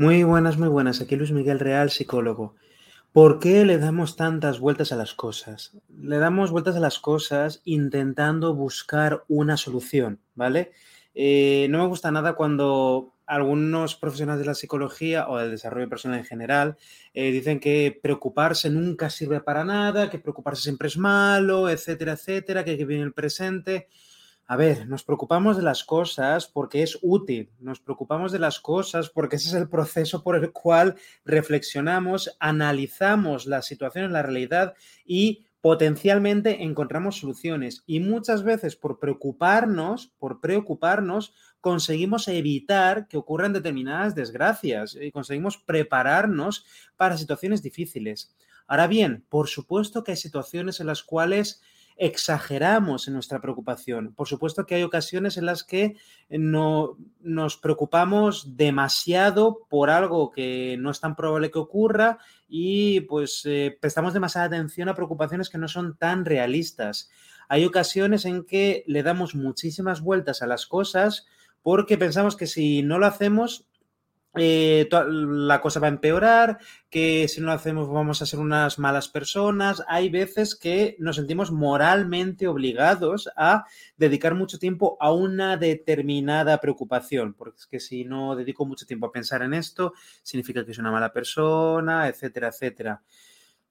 Muy buenas, muy buenas. Aquí Luis Miguel Real, psicólogo. ¿Por qué le damos tantas vueltas a las cosas? Le damos vueltas a las cosas intentando buscar una solución, ¿vale? Eh, no me gusta nada cuando algunos profesionales de la psicología o del desarrollo personal en general eh, dicen que preocuparse nunca sirve para nada, que preocuparse siempre es malo, etcétera, etcétera, que hay que vivir en el presente. A ver, nos preocupamos de las cosas porque es útil, nos preocupamos de las cosas porque ese es el proceso por el cual reflexionamos, analizamos la situación en la realidad y potencialmente encontramos soluciones. Y muchas veces por preocuparnos, por preocuparnos, conseguimos evitar que ocurran determinadas desgracias y conseguimos prepararnos para situaciones difíciles. Ahora bien, por supuesto que hay situaciones en las cuales exageramos en nuestra preocupación. Por supuesto que hay ocasiones en las que no, nos preocupamos demasiado por algo que no es tan probable que ocurra y pues eh, prestamos demasiada atención a preocupaciones que no son tan realistas. Hay ocasiones en que le damos muchísimas vueltas a las cosas porque pensamos que si no lo hacemos eh, la cosa va a empeorar, que si no lo hacemos vamos a ser unas malas personas. Hay veces que nos sentimos moralmente obligados a dedicar mucho tiempo a una determinada preocupación, porque es que si no dedico mucho tiempo a pensar en esto, significa que soy una mala persona, etcétera, etcétera.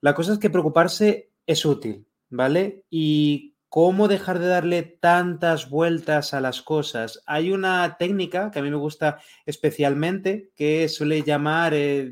La cosa es que preocuparse es útil, ¿vale? Y cómo dejar de darle tantas vueltas a las cosas. Hay una técnica que a mí me gusta especialmente que suele llamar eh,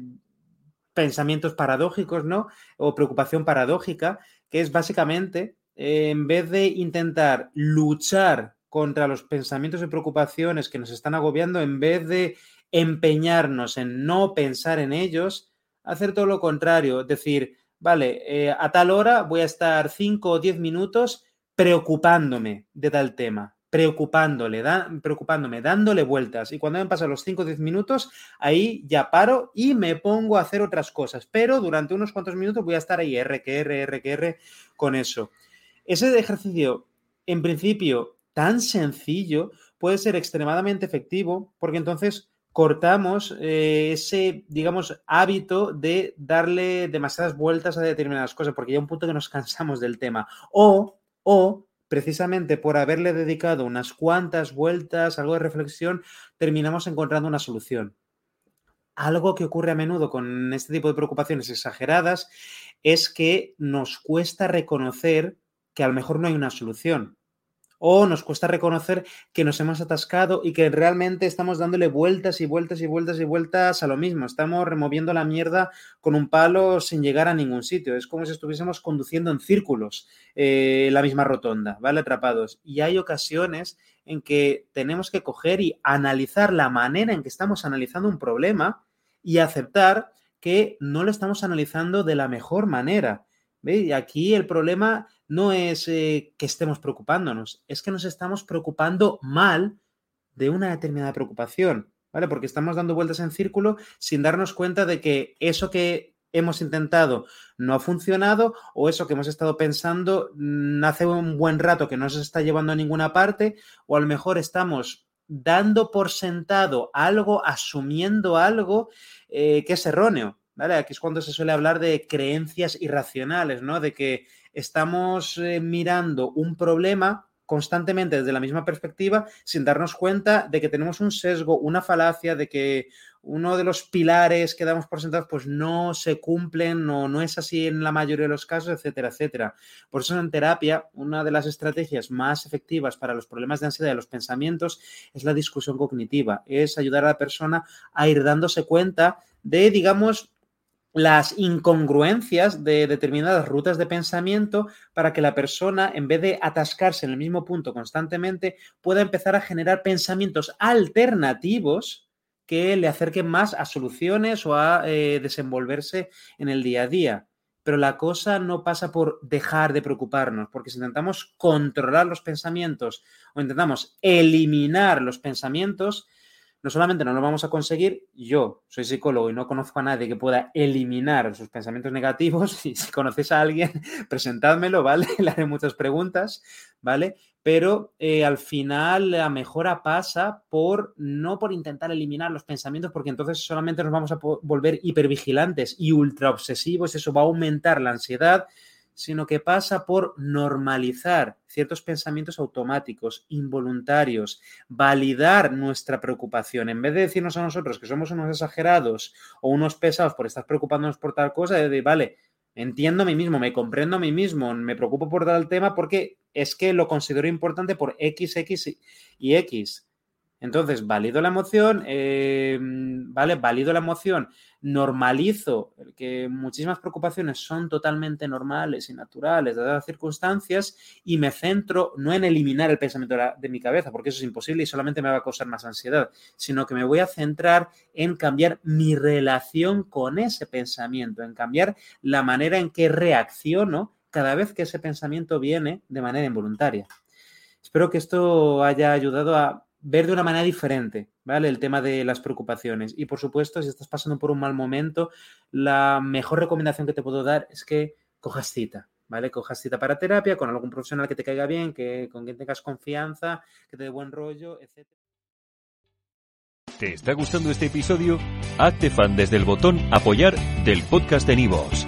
pensamientos paradójicos, ¿no? O preocupación paradójica, que es básicamente, eh, en vez de intentar luchar contra los pensamientos y preocupaciones que nos están agobiando, en vez de empeñarnos en no pensar en ellos, hacer todo lo contrario, decir, vale, eh, a tal hora voy a estar 5 o 10 minutos preocupándome de tal tema, preocupándole, preocupándome, dándole vueltas. Y cuando me pasan los 5 o 10 minutos, ahí ya paro y me pongo a hacer otras cosas. Pero durante unos cuantos minutos voy a estar ahí, R, que R, R, que R, con eso. Ese ejercicio, en principio, tan sencillo, puede ser extremadamente efectivo porque entonces cortamos eh, ese, digamos, hábito de darle demasiadas vueltas a determinadas cosas, porque ya un punto que nos cansamos del tema. O o precisamente por haberle dedicado unas cuantas vueltas, algo de reflexión, terminamos encontrando una solución. Algo que ocurre a menudo con este tipo de preocupaciones exageradas es que nos cuesta reconocer que a lo mejor no hay una solución o nos cuesta reconocer que nos hemos atascado y que realmente estamos dándole vueltas y vueltas y vueltas y vueltas a lo mismo. Estamos removiendo la mierda con un palo sin llegar a ningún sitio. Es como si estuviésemos conduciendo en círculos eh, la misma rotonda, ¿vale? Atrapados. Y hay ocasiones en que tenemos que coger y analizar la manera en que estamos analizando un problema y aceptar que no lo estamos analizando de la mejor manera. Y aquí el problema no es eh, que estemos preocupándonos, es que nos estamos preocupando mal de una determinada preocupación, ¿vale? Porque estamos dando vueltas en círculo sin darnos cuenta de que eso que hemos intentado no ha funcionado o eso que hemos estado pensando hace un buen rato que no se está llevando a ninguna parte o a lo mejor estamos dando por sentado algo, asumiendo algo eh, que es erróneo. ¿Vale? Aquí es cuando se suele hablar de creencias irracionales, ¿no? De que estamos eh, mirando un problema constantemente desde la misma perspectiva sin darnos cuenta de que tenemos un sesgo, una falacia, de que uno de los pilares que damos por sentados pues no se cumplen o no es así en la mayoría de los casos, etcétera, etcétera. Por eso en terapia una de las estrategias más efectivas para los problemas de ansiedad y los pensamientos es la discusión cognitiva, es ayudar a la persona a ir dándose cuenta de, digamos, las incongruencias de determinadas rutas de pensamiento para que la persona, en vez de atascarse en el mismo punto constantemente, pueda empezar a generar pensamientos alternativos que le acerquen más a soluciones o a eh, desenvolverse en el día a día. Pero la cosa no pasa por dejar de preocuparnos, porque si intentamos controlar los pensamientos o intentamos eliminar los pensamientos, no solamente no lo vamos a conseguir, yo soy psicólogo y no conozco a nadie que pueda eliminar sus pensamientos negativos, y si conoces a alguien, presentádmelo, ¿vale? Le haré muchas preguntas, ¿vale? pero eh, al final la mejora pasa por no por intentar eliminar los pensamientos, porque entonces solamente nos vamos a volver hipervigilantes y ultra obsesivos, eso va a aumentar la ansiedad, sino que pasa por normalizar ciertos pensamientos automáticos, involuntarios, validar nuestra preocupación. En vez de decirnos a nosotros que somos unos exagerados o unos pesados por estar preocupándonos por tal cosa, de vale, entiendo a mí mismo, me comprendo a mí mismo, me preocupo por tal tema porque es que lo considero importante por X, X y X. Entonces, valido la emoción, eh, ¿vale? Valido la emoción, normalizo que muchísimas preocupaciones son totalmente normales y naturales, dadas las circunstancias, y me centro no en eliminar el pensamiento de, mi cabeza, porque eso es imposible y solamente me va a causar más ansiedad, sino que me voy a centrar en cambiar mi relación con ese pensamiento, en cambiar la manera en que reacciono cada vez que ese pensamiento viene de manera involuntaria. Espero que esto haya ayudado a ver de una manera diferente, ¿vale? El tema de las preocupaciones. Y por supuesto, si estás pasando por un mal momento, la mejor recomendación que te puedo dar es que cojas cita, ¿vale? Cojas cita para terapia con algún profesional que te caiga bien, que con quien tengas confianza, que te dé buen rollo, etc. ¿Te está gustando este episodio? Hazte fan desde el botón apoyar del podcast de Nivos.